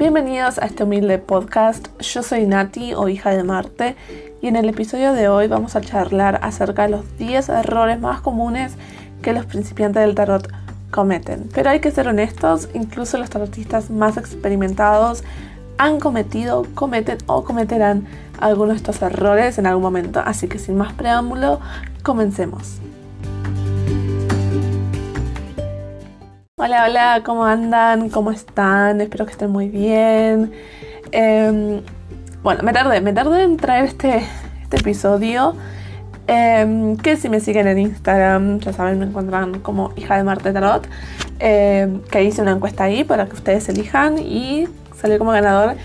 Bienvenidos a este humilde podcast. Yo soy Nati o hija de Marte y en el episodio de hoy vamos a charlar acerca de los 10 errores más comunes que los principiantes del tarot cometen. Pero hay que ser honestos, incluso los tarotistas más experimentados han cometido, cometen o cometerán algunos de estos errores en algún momento. Así que sin más preámbulo, comencemos. Hola, hola, ¿cómo andan? ¿Cómo están? Espero que estén muy bien. Em, bueno, me tardé, me tardé en traer este, este episodio. Em, que si me siguen en Instagram, ya saben, me encuentran como hija de Marte Tarot. Em, que hice una encuesta ahí para que ustedes elijan y salió como ganador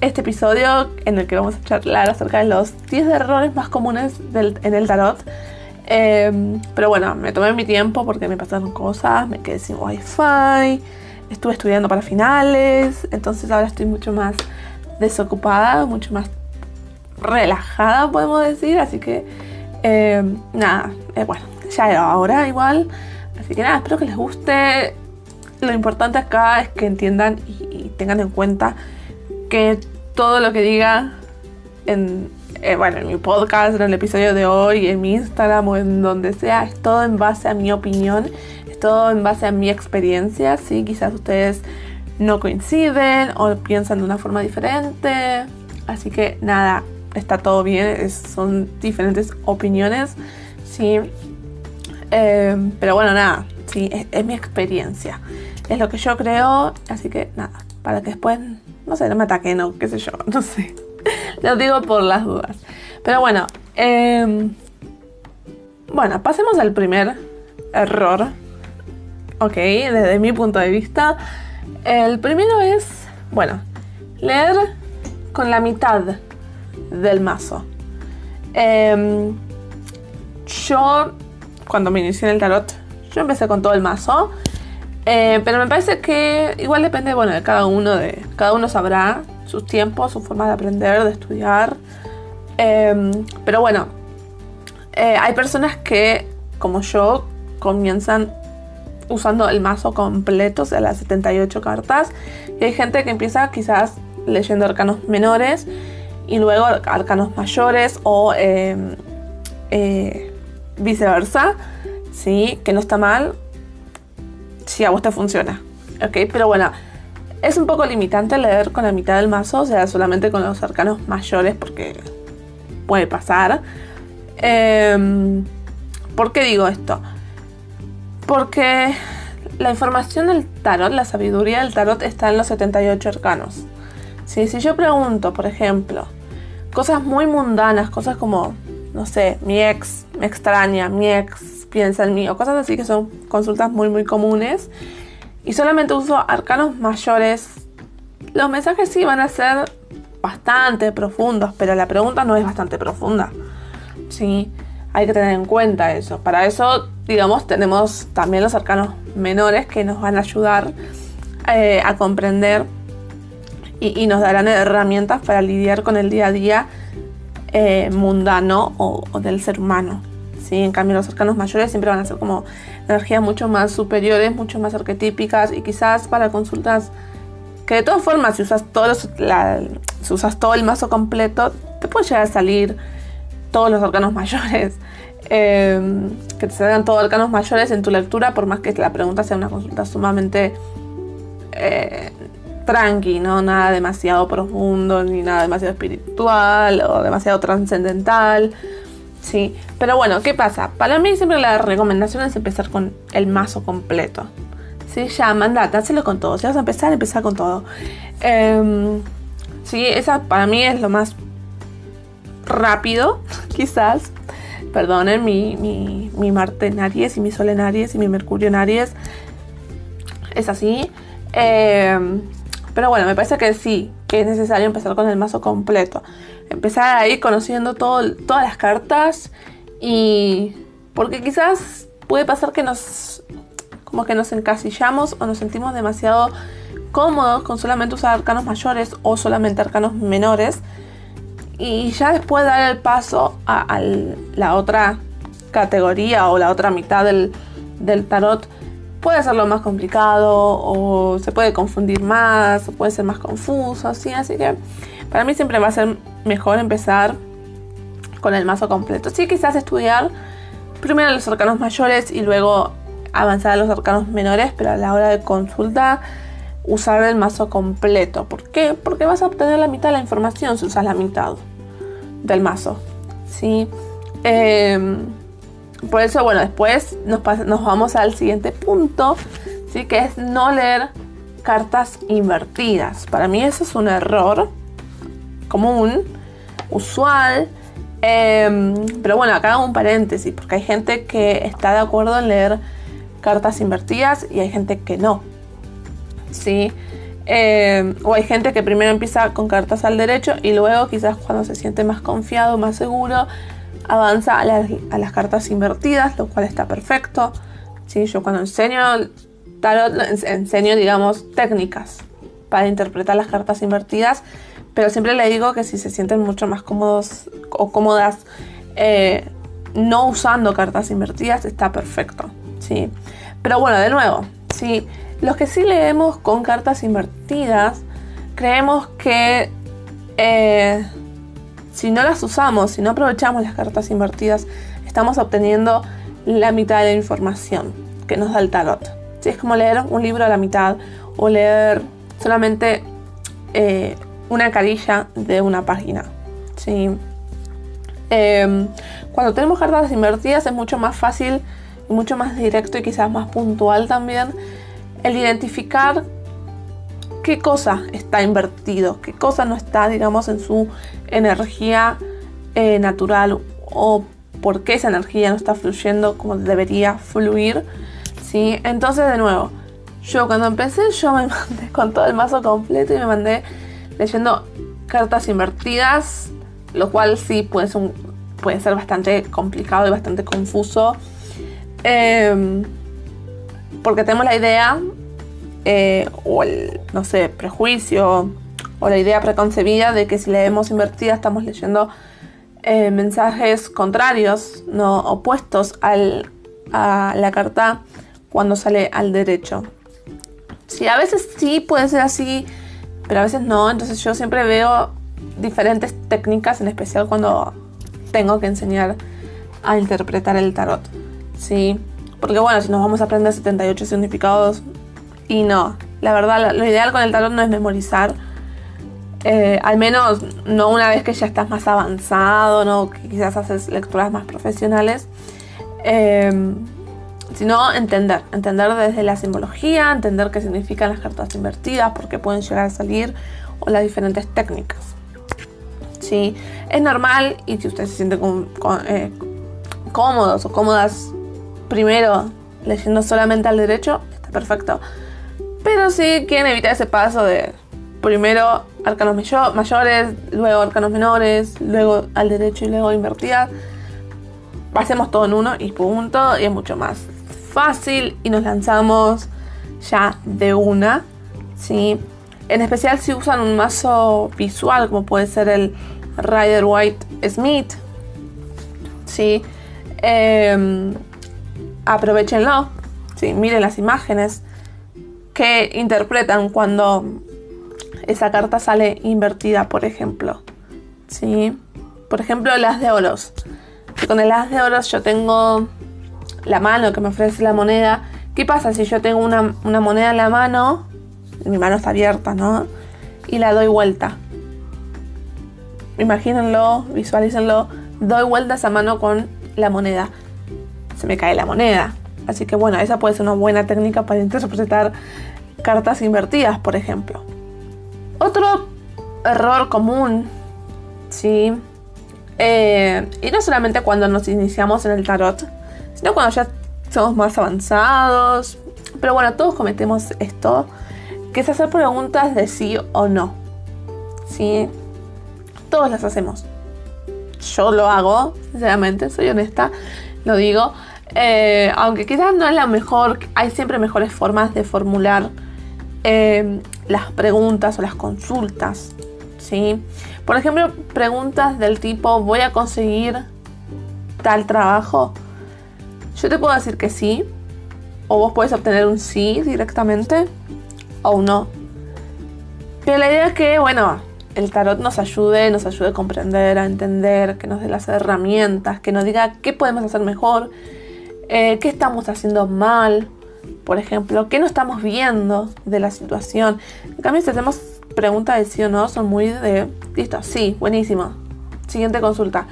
este episodio en el que vamos a charlar acerca de los 10 errores más comunes en el tarot. Em, pero bueno, me tomé mi tiempo porque me pasaron cosas, me quedé sin wifi, estuve estudiando para finales, entonces ahora estoy mucho más desocupada, mucho más relajada, podemos decir, así que em, nada, eh, bueno, ya era ahora igual, así que nada, espero que les guste. Lo importante acá es que entiendan y tengan en cuenta que todo lo que diga en, eh, bueno, en mi podcast, en el episodio de hoy, en mi Instagram o en donde sea, es todo en base a mi opinión, es todo en base a mi experiencia, ¿sí? Quizás ustedes no coinciden o piensan de una forma diferente, así que nada, está todo bien, son diferentes opiniones, ¿sí? Eh, pero bueno, nada, sí, es, mi experiencia, es lo que yo creo, así que nada, para que después, no sé, no me ataquen o qué sé yo, no sé. Lo digo por las dudas. Pero bueno, em, bueno, pasemos al primer error. Ok, desde mi punto de vista. El primero es, bueno, leer con la mitad del mazo. Em, yo, cuando me inicié en el tarot, yo empecé con todo el mazo. Eh, pero me parece que igual depende, bueno, de cada uno, de cada uno sabrá sus tiempos, su forma de aprender, de estudiar. Em, pero bueno, eh, hay personas que, como yo, comienzan usando el mazo completo, o sea, las 78 cartas. Y hay gente que empieza quizás leyendo arcanos menores y luego arcanos mayores o em, eh, viceversa, ¿sí? Que no está mal si a vos te funciona, ¿ok? Pero bueno, es un poco limitante leer con la mitad del mazo, o sea, solamente con los arcanos mayores porque puede pasar. Em, ¿Por qué digo esto? Porque la información del tarot, la sabiduría del tarot está en los 78 arcanos. Si yo pregunto, por ejemplo, cosas muy mundanas, cosas como, no sé, mi ex me extraña, mi ex piensa en mí, o cosas así que son consultas muy, muy comunes, y solamente uso arcanos mayores, los mensajes sí van a ser bastante profundos, pero la pregunta no es bastante profunda. Sí, hay que tener en cuenta eso. Para eso, digamos, tenemos también los arcanos menores que nos van a ayudar eh, a comprender y, nos darán herramientas para lidiar con el día a día eh, mundano o del ser humano. En cambio los arcanos mayores siempre van a ser como energías mucho más superiores, mucho más arquetípicas y quizás para consultas que de todas formas si usas, todos si usas todo el mazo completo te puede llegar a salir todos los arcanos mayores. Em, que te salgan todos los arcanos mayores en tu lectura por más que la pregunta sea una consulta sumamente eh, tranqui, ¿no? Nada demasiado profundo, ni nada demasiado espiritual o demasiado trascendental. Sí, pero bueno, ¿qué pasa? Para mí siempre la recomendación es empezar con el mazo completo. Sí, ya, mandate, hazlo con todo. Si vas a empezar, empezar con todo. Em, sí, esa para mí es lo más rápido, quizás. Perdonen, mi, mi, mi Marte en Aries y mi Sol en Aries y mi Mercurio en Aries. Es así. Em, pero bueno, me parece que sí, que es necesario empezar con el mazo completo. Empezar ahí conociendo todo, todas las cartas y... Porque quizás puede pasar que nos... como que nos encasillamos o nos sentimos demasiado cómodos con solamente usar arcanos mayores o solamente arcanos menores. Y ya después dar el paso a, la otra categoría o la otra mitad del, del tarot puede hacerlo más complicado o se puede confundir más o puede ser más confuso, ¿sí? Así que para mí siempre va a ser mejor empezar con el mazo completo. Sí, quizás estudiar primero los arcanos mayores y luego avanzar a los arcanos menores, pero a la hora de consulta usar el mazo completo. ¿Por qué? Porque vas a obtener la mitad de la información si usas la mitad del mazo. ¿sí? Em, por eso, bueno, después nos, nos, vamos al siguiente punto, ¿sí? que es no leer cartas invertidas. Para mí eso es un error común, usual. Em, pero bueno, acá hago un paréntesis, porque hay gente que está de acuerdo en leer cartas invertidas y hay gente que no. ¿Sí? Em, o hay gente que primero empieza con cartas al derecho y luego quizás cuando se siente más confiado, más seguro, avanza a las, cartas invertidas, lo cual está perfecto. ¿sí? Yo cuando enseño tarot, enseño, digamos, técnicas para interpretar las cartas invertidas, pero siempre le digo que si se sienten mucho más cómodos o cómodas eh, no usando cartas invertidas, está perfecto. ¿sí? Pero bueno, de nuevo, ¿sí? los que sí leemos con cartas invertidas, creemos que eh, si no las usamos, si no aprovechamos las cartas invertidas, estamos obteniendo la mitad de la información que nos da el tarot. Es como leer un libro a la mitad o leer solamente eh, una carilla de una página. ¿sí? Em, cuando tenemos cartas invertidas es mucho más fácil y mucho más directo y quizás más puntual también el identificar qué cosa está invertido, qué cosa no está, digamos, en su energía eh, natural o por qué esa energía no está fluyendo como debería fluir. ¿sí? Entonces, de nuevo, yo cuando empecé, yo me mandé con todo el mazo completo y me mandé leyendo cartas invertidas, lo cual sí puede ser, bastante complicado y bastante confuso. Em, porque tenemos la idea eh, o el, no sé, prejuicio o la idea preconcebida de que si leemos invertida estamos leyendo eh, mensajes contrarios, no opuestos al, a la carta cuando sale al derecho. Sí, a veces sí puede ser así, pero a veces no. Entonces yo siempre veo diferentes técnicas, en especial cuando tengo que enseñar a interpretar el tarot. Sí, porque bueno, si nos vamos a aprender 78 significados, y no, la verdad, lo, ideal con el tarot no es memorizar. Eh, al menos no una vez que ya estás más avanzado, no quizás haces lecturas más profesionales, eh, sino entender, entender desde la simbología, entender qué significan las cartas invertidas, por qué pueden llegar a salir o las diferentes técnicas. Sí, es normal y si ustedes se sienten eh, cómodos o cómodas primero leyendo solamente al derecho, está perfecto. Pero sí quieren evitar ese paso de primero arcanos mayores, luego arcanos menores, luego al derecho y luego invertida. Hacemos todo en uno y punto. Y es mucho más fácil y nos lanzamos ya de una. ¿sí? En especial si usan un mazo visual como puede ser el Rider White Smith. ¿sí? Em, aprovechenlo. ¿sí? Miren las imágenes que interpretan cuando esa carta sale invertida, por ejemplo. ¿Sí? Por ejemplo, las de oros. Con el as de oros yo tengo la mano que me ofrece la moneda. ¿Qué pasa si yo tengo una, moneda en la mano? Mi mano está abierta, ¿no? Y la doy vuelta. Imagínenlo, visualícenlo. Doy vuelta esa mano con la moneda. Se me cae la moneda. Así que bueno, esa puede ser una buena técnica para interpretar cartas invertidas, por ejemplo. Otro error común, ¿sí? Eh, y no solamente cuando nos iniciamos en el tarot, sino cuando ya somos más avanzados. Pero bueno, todos cometemos esto, que es hacer preguntas de sí o no. ¿Sí? Todos las hacemos. Yo lo hago, sinceramente, soy honesta, lo digo. Eh, aunque quizás no es la mejor, hay siempre mejores formas de formular eh, las preguntas o las consultas. ¿sí? Por ejemplo, preguntas del tipo, ¿voy a conseguir tal trabajo? Yo te puedo decir que sí, o vos podés obtener un sí directamente o un no. Pero la idea es que, bueno, el tarot nos ayude, nos ayude a comprender, a entender, que nos dé las herramientas, que nos diga qué podemos hacer mejor, eh, qué estamos haciendo mal, por ejemplo, qué no estamos viendo de la situación. En cambio, si hacemos preguntas de sí o no, son muy de, listo, sí, buenísimo, siguiente consulta.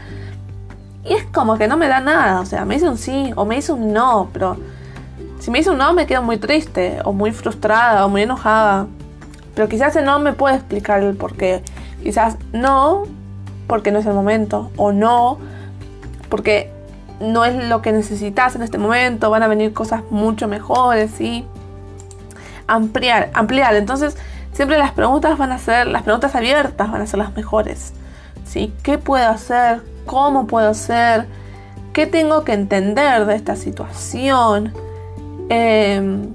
Y es como que no me da nada, o sea, me dice un sí o me dice un no, pero si me dice un no me quedo muy triste o muy frustrada o muy enojada. Pero quizás el no me puede explicar el por qué. Quizás no porque no es el momento o no porque no es lo que necesitas en este momento, van a venir cosas mucho mejores, ¿sí? Ampliar, ampliar. Entonces, siempre las preguntas van a ser, las preguntas abiertas van a ser las mejores, ¿sí? ¿Qué puedo hacer? ¿Cómo puedo hacer? ¿Qué tengo que entender de esta situación? Em,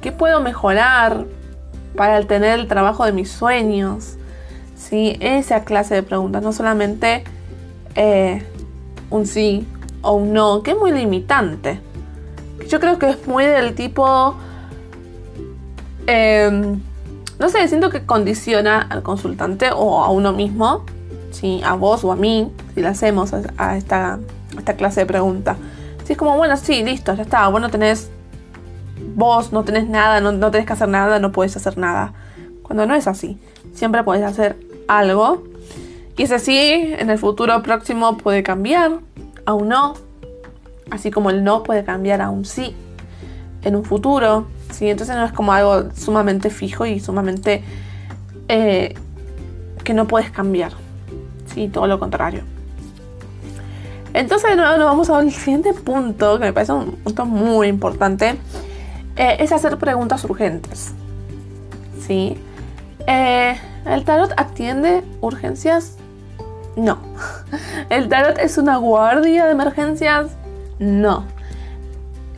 ¿Qué puedo mejorar para tener el trabajo de mis sueños? ¿Sí? Esa clase de preguntas, no solamente eh, un sí o un no, que es muy limitante. Yo creo que es muy del tipo... Em, no sé, siento que condiciona al consultante o a uno mismo, ¿sí? a vos o a mí, si le hacemos a, esta, esta, clase de pregunta. Si es como, bueno, sí, listo, ya está, vos no tenés, vos no tenés nada, no, no tenés que hacer nada, no puedes hacer nada. Cuando no es así, siempre puedes hacer algo. Y ese sí, en el futuro próximo puede cambiar, a un no, así como el no puede cambiar a un sí en un futuro, ¿sí? Entonces no es como algo sumamente fijo y sumamente eh, que no puedes cambiar, ¿sí? Todo lo contrario. Entonces de nuevo nos vamos a un siguiente punto, que me parece un punto muy importante, eh, es hacer preguntas urgentes, ¿sí? Eh, ¿El tarot atiende urgencias? No. ¿El tarot es una guardia de emergencias? No.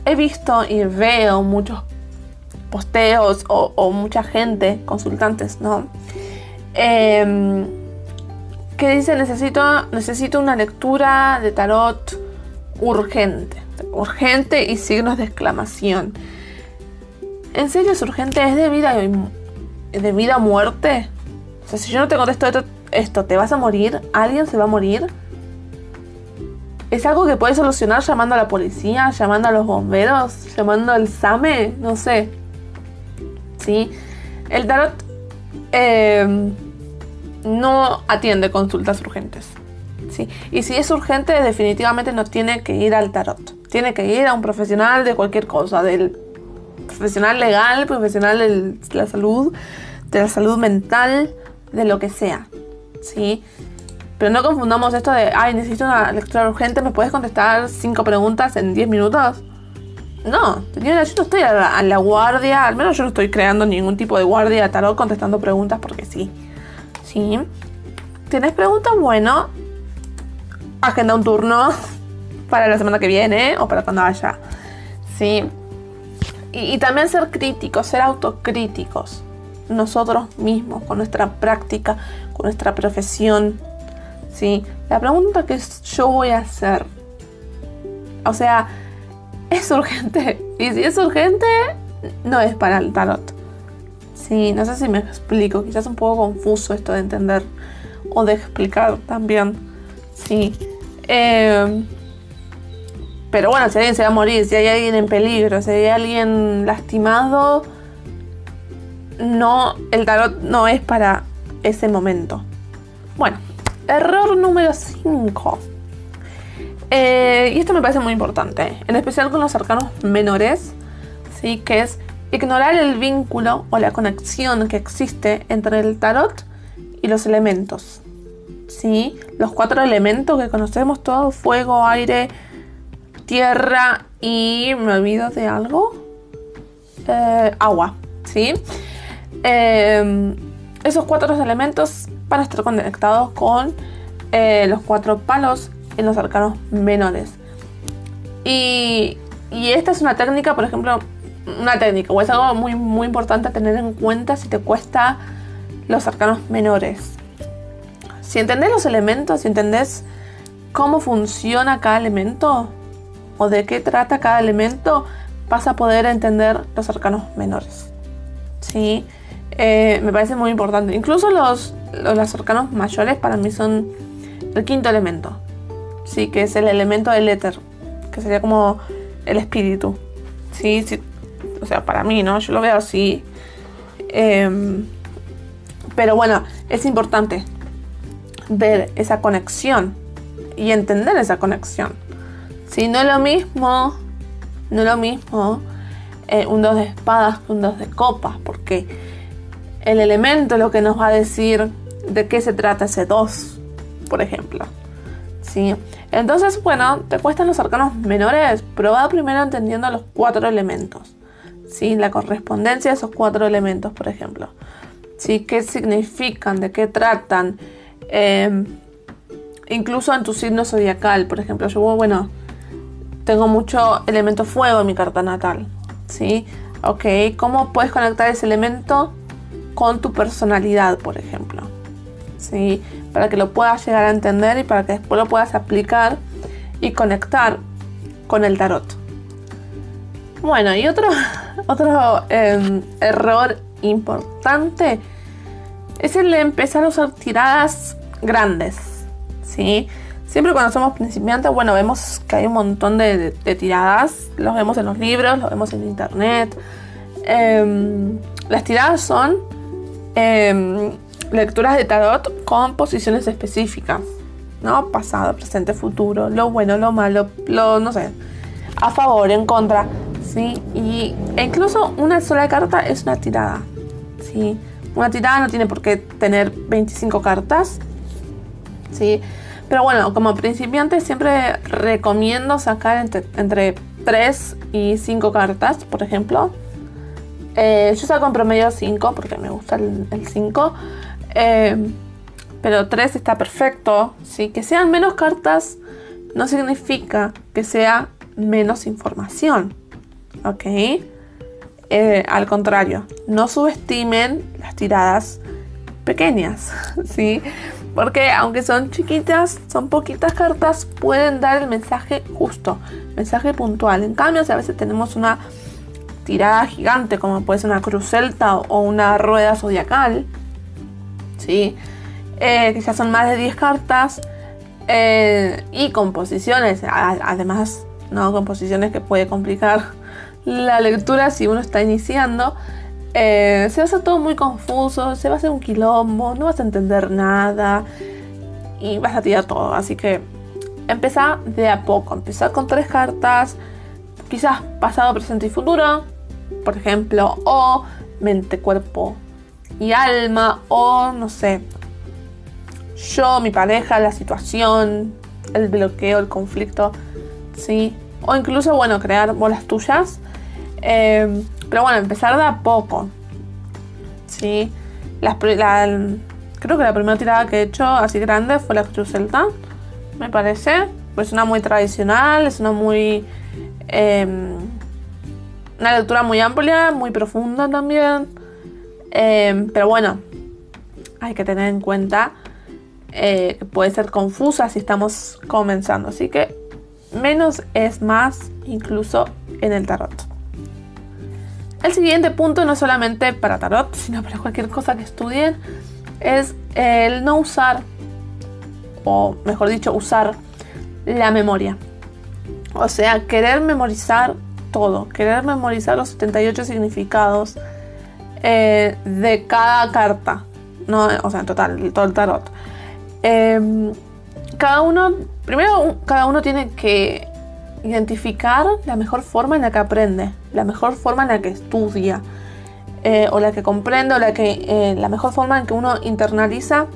He visto y veo muchos posteos o, mucha gente, consultantes, ¿no? Em, que dice necesito, necesito una lectura de tarot urgente. Urgente y signos de exclamación. ¿En serio es urgente? ¿Es de vida, de vida o muerte? O sea, si yo no te contesto esto, esto, ¿te vas a morir? ¿Alguien se va a morir? ¿Es algo que puedes solucionar llamando a la policía, llamando a los bomberos, llamando al SAME? No sé. ¿Sí? El tarot em, no atiende consultas urgentes. ¿sí? Y si es urgente, definitivamente no tiene que ir al tarot. Tiene que ir a un profesional de cualquier cosa, del profesional legal, profesional de la salud, de la salud mental, de lo que sea. ¿sí? Pero no confundamos esto de, ay, necesito una lectura urgente, ¿me puedes contestar cinco preguntas en 10 minutos? No, yo no estoy a la, guardia, al menos yo no estoy creando ningún tipo de guardia de tarot contestando preguntas porque sí. ¿Sí? ¿Tienes preguntas? Bueno, agenda un turno para la semana que viene o para cuando vaya. ¿Sí? Y, y también ser críticos, ser autocríticos nosotros mismos, con nuestra práctica, con nuestra profesión. ¿sí? La pregunta que yo voy a hacer, o sea, ¿es urgente? Y si es urgente, no es para el tarot. Sí, no sé si me explico, quizás un poco confuso esto de entender o de explicar también. Sí. Em, pero bueno, si alguien se va a morir, si hay alguien en peligro, si hay alguien lastimado, no, el tarot no es para ese momento. Bueno, error número 5. Eh, y esto me parece muy importante, en especial con los arcanos menores, ¿sí? que es ignorar el vínculo o la conexión que existe entre el tarot y los elementos. ¿sí? Los cuatro elementos que conocemos todos, fuego, aire, tierra y... ¿Me olvido de algo? Eh, agua. ¿sí? Em, esos cuatro elementos van a estar conectados con eh, los cuatro palos en los arcanos menores. Y, esta es una técnica, por ejemplo, una técnica, o es algo muy, muy importante a tener en cuenta si te cuesta los arcanos menores. Si entendés los elementos, si entendés cómo funciona cada elemento o de qué trata cada elemento, vas a poder entender los arcanos menores. ¿Sí? Eh, me parece muy importante. Incluso los, los, arcanos mayores para mí son el quinto elemento. Sí, que es el elemento del éter. Que sería como el espíritu. Sí, sí. O sea, para mí, ¿no? Yo lo veo así. Em, pero bueno, es importante ver esa conexión y entender esa conexión. Si no es lo mismo, no es lo mismo eh, un dos de espadas que un dos de copas, porque el elemento es lo que nos va a decir de qué se trata ese dos, por ejemplo. ¿Sí? Entonces, bueno, te cuestan los arcanos menores, prueba primero entendiendo los cuatro elementos. ¿Sí? La correspondencia de esos cuatro elementos, por ejemplo. ¿Sí? ¿Qué significan? ¿De qué tratan? Eh, incluso en tu signo zodiacal, por ejemplo, yo, bueno, tengo mucho elemento fuego en mi carta natal, ¿sí? Ok, ¿cómo puedes conectar ese elemento con tu personalidad, por ejemplo? ¿Sí? Para que lo puedas llegar a entender y para que después lo puedas aplicar y conectar con el tarot. Bueno, y otro, otro em, error importante es el de empezar a usar tiradas grandes, ¿sí? Siempre cuando somos principiantes, bueno, vemos que hay un montón de, tiradas, los vemos en los libros, los vemos en internet. Em, las tiradas son em, lecturas de tarot con posiciones específicas, ¿no? Pasado, presente, futuro, lo bueno, lo malo, lo, no sé, a favor, en contra, Y, e incluso una sola carta es una tirada, ¿sí? Una tirada no tiene por qué tener 25 cartas, ¿sí? Pero bueno, como principiante siempre recomiendo sacar entre, 3 y 5 cartas, por ejemplo. Eh, yo saco en promedio 5 porque me gusta el 5. Eh, pero 3 está perfecto. ¿sí? Que sean menos cartas no significa que sea menos información. ¿Ok? Eh, al contrario, no subestimen las tiradas pequeñas. ¿sí? Porque aunque son chiquitas, son poquitas cartas, pueden dar el mensaje justo, mensaje puntual. En cambio, si a veces tenemos una tirada gigante, como puede ser una cruz celta o una rueda zodiacal, ¿sí? Eh, que ya son más de 10 cartas, eh, y composiciones, además, ¿no? Composiciones que puede complicar la lectura si uno está iniciando. Eh, se va a hacer todo muy confuso, se va a hacer un quilombo, no vas a entender nada y vas a tirar todo. Así que empezá de a poco, empezar con tres cartas, quizás pasado, presente y futuro, por ejemplo, o mente, cuerpo y alma, o no sé, yo, mi pareja, la situación, el bloqueo, el conflicto, ¿sí? O incluso, bueno, crear bolas tuyas. Eh, pero bueno, empezar de a poco. Sí. creo que la primera tirada que he hecho así grande fue la Cruz Celta. Me parece. Pues una muy tradicional, es una muy. Em, una lectura muy amplia, muy profunda también. Em, pero bueno, hay que tener en cuenta eh, que puede ser confusa si estamos comenzando. Así que menos es más, incluso en el tarot. El siguiente punto, no solamente para tarot, sino para cualquier cosa que estudien, es el no usar, o mejor dicho, usar la memoria. O sea, querer memorizar todo, querer memorizar los 78 significados eh, de cada carta, no, o sea, en total, todo el tarot. Em, cada uno, primero, cada uno tiene que identificar la mejor forma en la que aprende, la mejor forma en la que estudia, eh, o la que comprende, o la, que, eh, la mejor forma en que uno internaliza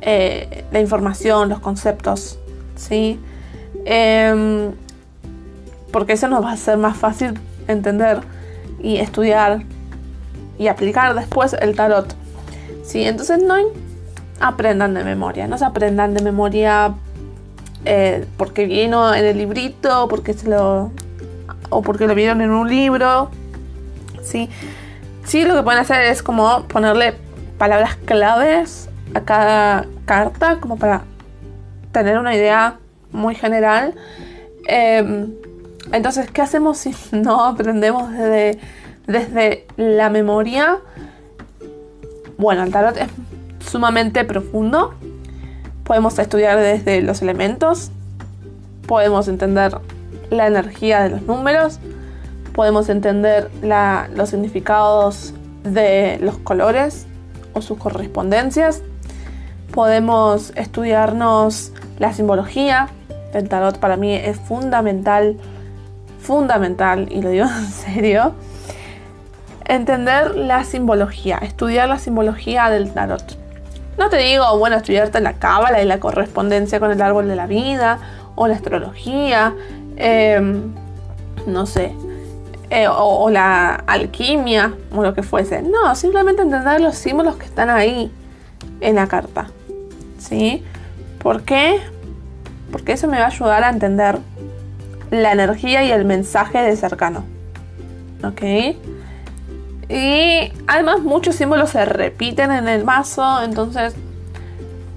eh, la información, los conceptos, ¿sí? Em, porque eso nos va a ser más fácil entender y estudiar y aplicar después el tarot. ¿sí? Entonces no aprendan de memoria, no se aprendan de memoria eh, porque vino en el librito, porque se lo. o porque lo vieron en un libro. ¿sí? sí, lo que pueden hacer es como ponerle palabras claves a cada carta, como para tener una idea muy general. Em, Entonces, ¿qué hacemos si no aprendemos desde, desde la memoria? Bueno, el tarot es sumamente profundo. Podemos estudiar desde los elementos. Podemos entender la energía de los números. Podemos entender los significados de los colores o sus correspondencias. Podemos estudiarnos la simbología. El tarot para mí es fundamental, fundamental, y lo digo en serio, entender la simbología, estudiar la simbología del tarot. No te digo, bueno, estudiarte la cábala y la correspondencia con el árbol de la vida o la astrología, em, no sé, eh, o, la alquimia o lo que fuese. No, simplemente entender los símbolos que están ahí en la carta. ¿Sí? ¿Por qué? Porque eso me va a ayudar a entender la energía y el mensaje de cercano. ¿Ok? Y además muchos símbolos se repiten en el mazo, entonces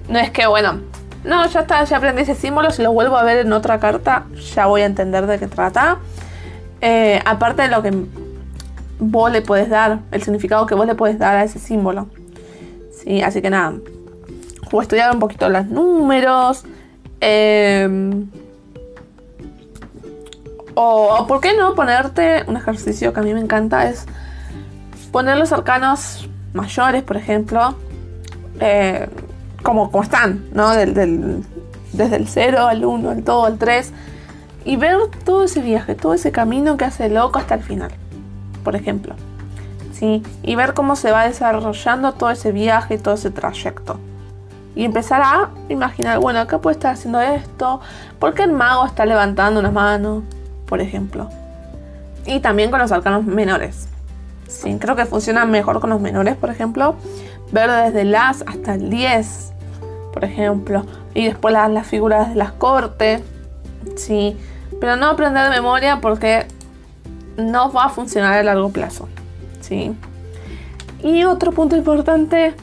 no es que, bueno, no, ya está, ya aprendí ese símbolo, si lo vuelvo a ver en otra carta, ya voy a entender de qué trata. Eh, aparte de lo que vos le puedes dar, el significado que vos le puedes dar a ese símbolo. Sí, así que nada, a estudiar un poquito los números. Em, o, o, por qué no ponerte un ejercicio que a mí me encanta es poner los arcanos mayores, por ejemplo, eh, como, como están, ¿no? Desde el 0 al 1, al 2, al 3, y ver todo ese viaje, todo ese camino que hace loco hasta el final, por ejemplo. ¿Sí? Y ver cómo se va desarrollando todo ese viaje, todo ese trayecto. Y empezar a imaginar, bueno, acá puede estar haciendo esto, porque el mago está levantando una mano, por ejemplo. Y también con los arcanos menores. Sí, creo que funciona mejor con los menores, por ejemplo. Ver desde el as hasta el 10, por ejemplo. Y después las, las figuras de las cortes. Sí. Pero no aprender de memoria porque no va a funcionar a largo plazo. Sí. Y otro punto importante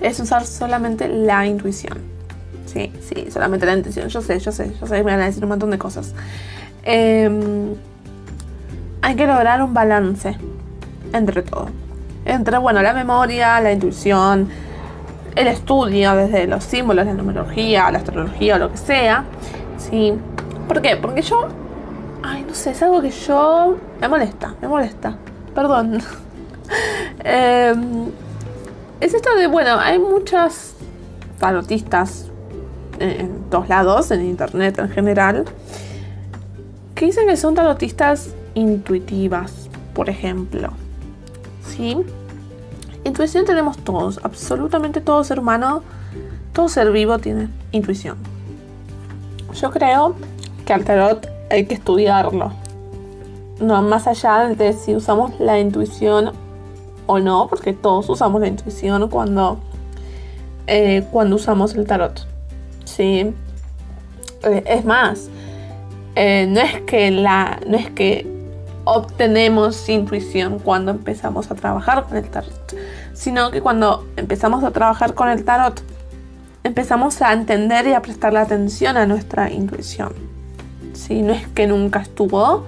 es usar solamente la intuición. Sí, sí, solamente la intuición. Yo sé, yo sé, yo sé, me van a decir un montón de cosas. Em, hay que lograr un balance entre todo. Entre, bueno, la memoria, la intuición, el estudio desde los símbolos, la numerología, la astrología o lo que sea. ¿Sí? ¿Por qué? Porque yo... Ay, no sé, es algo que yo... Me molesta, me molesta. Perdón. Em, es esto de, bueno, hay muchas tarotistas en todos lados, en internet en general, que dicen que son tarotistas intuitivas, por ejemplo. ¿Sí? Intuición tenemos todos, absolutamente todo ser humano, todo ser vivo tiene intuición. Yo creo que al tarot hay que estudiarlo. No más allá de si usamos la intuición o no, porque todos usamos la intuición cuando, eh, cuando usamos el tarot. ¿sí? Eh, es más, eh, no es que la. no es que obtenemos intuición cuando empezamos a trabajar con el tarot, sino que cuando empezamos a trabajar con el tarot, empezamos a entender y a prestarle atención a nuestra intuición. Si no es que nunca estuvo,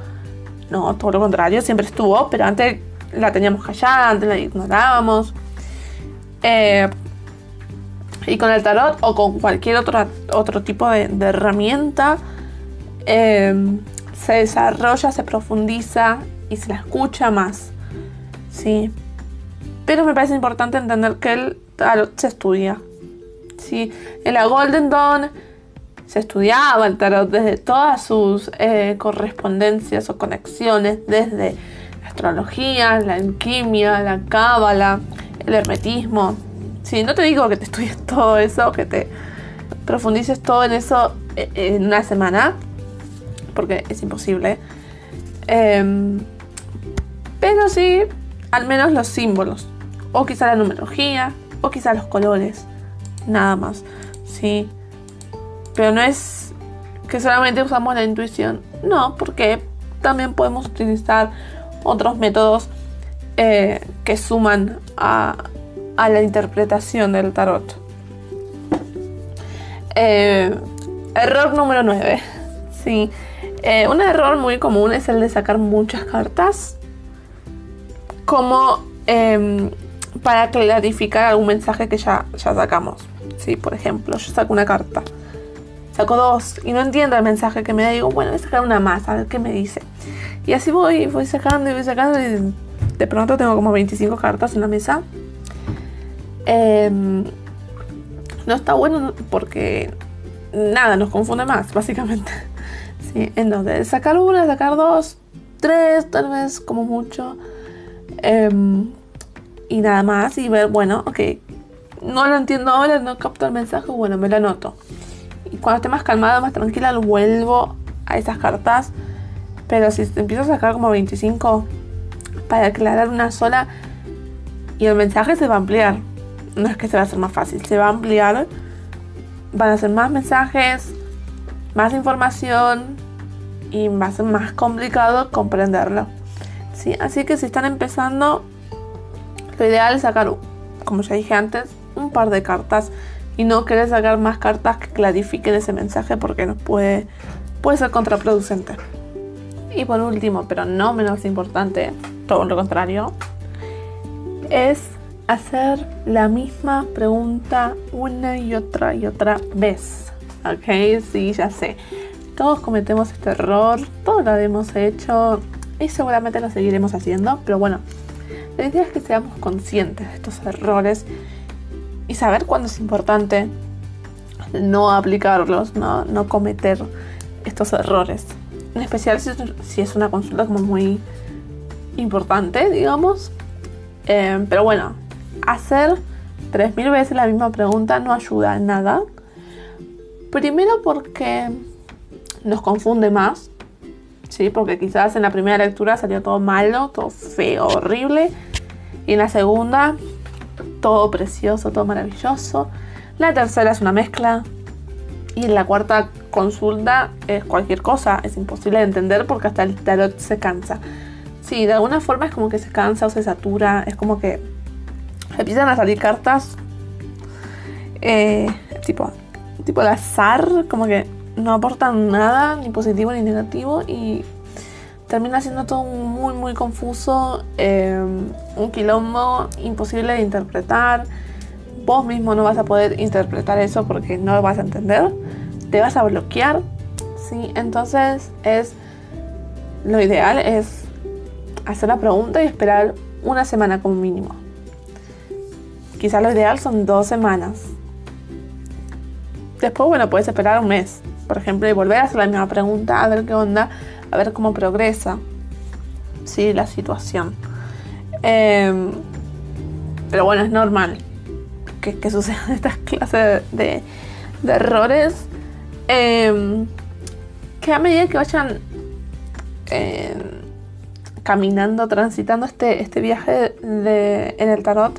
no, todo lo contrario, siempre estuvo, pero antes la teníamos callada, antes la ignorábamos. Eh, y con el tarot o con cualquier otro, otro tipo de, herramienta, eh, se desarrolla, se profundiza y se la escucha más. ¿sí? Pero me parece importante entender que el tarot se estudia. ¿sí? En la Golden Dawn se estudiaba el tarot desde todas sus eh, correspondencias o conexiones, desde la astrología, la alquimia, la cábala, el hermetismo. Sí, no te digo que te estudies todo eso, que te profundices todo en eso eh, en una semana, porque es imposible. Em, pero sí, al menos los símbolos. O quizá la numerología, o quizá los colores. Nada más. Sí. Pero no es que solamente usamos la intuición. No, porque también podemos utilizar otros métodos eh, que suman a, la interpretación del tarot. Eh, error número 9. Sí. Eh, un error muy común es el de sacar muchas cartas como em, para clarificar algún mensaje que ya, ya sacamos. ¿sí? Por ejemplo, yo saco una carta, saco dos y no entiendo el mensaje que me da. Digo, bueno, voy a sacar una más, a ver qué me dice. Y así voy, voy sacando y voy sacando y de pronto tengo como 25 cartas en la mesa. Em, no está bueno porque nada, nos confunde más, básicamente. Sí, entonces, sacar una, sacar dos, tres, tal vez como mucho. Em, y nada más. Y ver, bueno, ok, no lo entiendo ahora, no capto el mensaje, bueno, me lo anoto. Y cuando esté más calmada, más tranquila, vuelvo a esas cartas. Pero si empiezo a sacar como 25 para aclarar una sola y el mensaje se va a ampliar. No es que se va a hacer más fácil, se va a ampliar. Van a ser más mensajes, más información y va más complicado comprenderlo. ¿sí? Así que si están empezando, lo ideal es sacar, como ya dije antes, un par de cartas y no querer sacar más cartas que clarifiquen ese mensaje porque nos puede, puede ser contraproducente. Y por último, pero no menos importante, todo lo contrario, es hacer la misma pregunta una y otra y otra vez. Ok, sí, ya sé. Todos cometemos este error, todos lo hemos hecho y seguramente lo seguiremos haciendo, pero bueno, la idea es que seamos conscientes de estos errores y saber cuándo es importante no aplicarlos, no, no cometer estos errores. En especial si, es una consulta como muy importante, digamos. Eh, pero bueno, hacer 3.000 veces la misma pregunta no ayuda en nada. Primero porque nos confunde más, ¿sí? Porque quizás en la primera lectura salió todo malo, todo feo, horrible. Y en la segunda, todo precioso, todo maravilloso. La tercera es una mezcla. Y en la cuarta consulta es cualquier cosa, es imposible de entender porque hasta el tarot se cansa. Sí, de alguna forma es como que se cansa o se satura, es como que empiezan a salir cartas eh, tipo, tipo al azar, como que no aportan nada, ni positivo ni negativo, y termina siendo todo muy, muy confuso, eh, un quilombo imposible de interpretar. Vos mismo no vas a poder interpretar eso porque no lo vas a entender, te vas a bloquear, ¿sí? Entonces es lo ideal es hacer la pregunta y esperar una semana como mínimo. Quizás lo ideal son dos semanas. Después, bueno, puedes esperar un mes, por ejemplo, y volver a hacer la misma pregunta, a ver qué onda, a ver cómo progresa sí, la situación. Em, pero bueno, es normal que, que sucedan estas clases de, errores. Em, que a medida que vayan em, caminando, transitando este, este viaje de, en el tarot,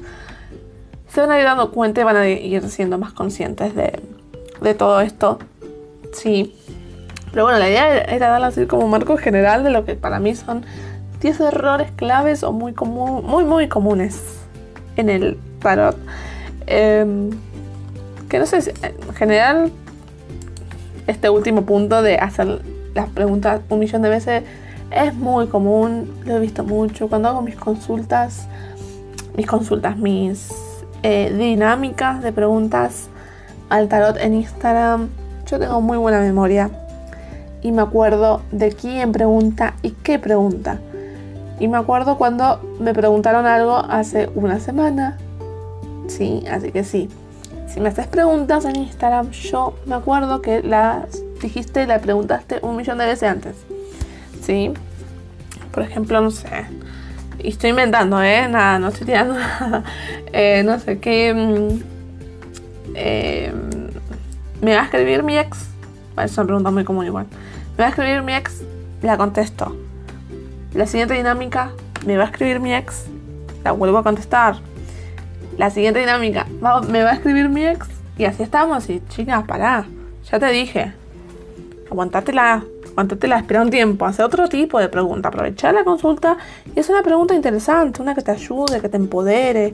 se van a ir dando cuenta y van a ir siendo más conscientes de, todo esto. Sí. Pero bueno, la idea era darle así como marco general de lo que para mí son 10 errores claves o muy, común, muy, muy comunes en el tarot. Em, que no sé, en general, este último punto de hacer las preguntas un millón de veces es muy común, lo he visto mucho. Cuando hago mis consultas, mis consultas, mis eh, dinámicas de preguntas al tarot en Instagram. Yo tengo muy buena memoria y me acuerdo de quién pregunta y qué pregunta. Y me acuerdo cuando me preguntaron algo hace una semana. Sí, así que sí. Si me haces preguntas en Instagram, yo me acuerdo que las dijiste y la preguntaste un millón de veces antes. ¿Sí? Por ejemplo, no sé y estoy inventando, ¿eh? Nada, no estoy tirando nada. Eh, no sé qué. Mm, eh, ¿Me va a escribir mi ex? Es una pregunta muy común igual. ¿Me va a escribir mi ex? La contesto. La siguiente dinámica, ¿me va a escribir mi ex? La vuelvo a contestar. La siguiente dinámica, ¿me va a escribir mi ex? Y así estamos. Y chicas, pará. Ya te dije. Aguantátela la espera un tiempo, hace otro tipo de pregunta, aprovechar la consulta y es una pregunta interesante, una que te ayude, que te empodere,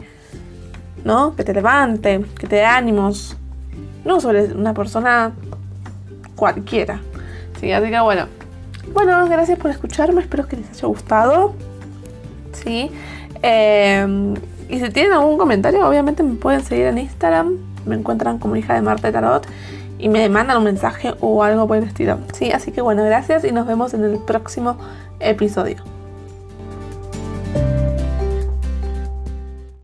¿no? Que te levante, que te dé ánimos, no sobre una persona cualquiera. Sí, así que bueno, Bueno, gracias por escucharme, espero que les haya gustado. Sí. Em, y si tienen algún comentario, obviamente me pueden seguir en Instagram. Me encuentran como hija de Marta de Tarot y me mandan un mensaje o algo por el estilo. Sí, así que bueno, gracias y nos vemos en el próximo episodio.